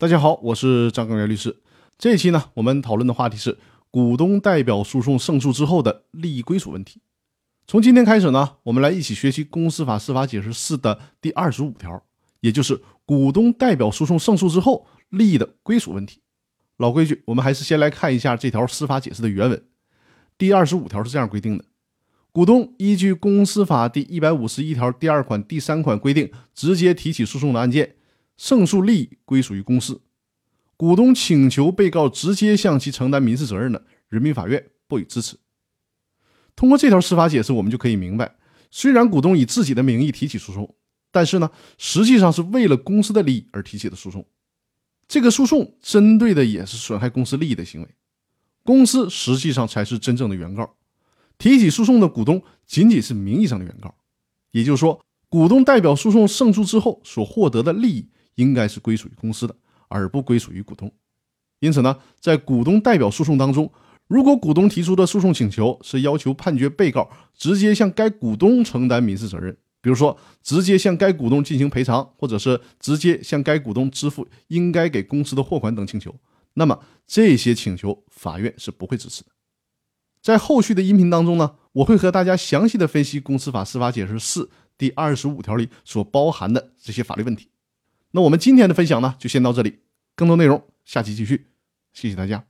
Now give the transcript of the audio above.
大家好，我是张根源律师。这一期呢，我们讨论的话题是股东代表诉讼胜诉之后的利益归属问题。从今天开始呢，我们来一起学习《公司法司法解释四》的第二十五条，也就是股东代表诉讼胜诉之后利益的归属问题。老规矩，我们还是先来看一下这条司法解释的原文。第二十五条是这样规定的：股东依据《公司法》第一百五十一条第二款、第三款规定，直接提起诉讼的案件。胜诉利益归属于公司，股东请求被告直接向其承担民事责任的，人民法院不予支持。通过这条司法解释，我们就可以明白，虽然股东以自己的名义提起诉讼，但是呢，实际上是为了公司的利益而提起的诉讼。这个诉讼针对的也是损害公司利益的行为，公司实际上才是真正的原告，提起诉讼的股东仅仅是名义上的原告。也就是说，股东代表诉讼胜诉之后所获得的利益。应该是归属于公司的，而不归属于股东。因此呢，在股东代表诉讼当中，如果股东提出的诉讼请求是要求判决被告直接向该股东承担民事责任，比如说直接向该股东进行赔偿，或者是直接向该股东支付应该给公司的货款等请求，那么这些请求法院是不会支持的。在后续的音频当中呢，我会和大家详细的分析《公司法司法解释四》第二十五条里所包含的这些法律问题。那我们今天的分享呢，就先到这里。更多内容下期继续，谢谢大家。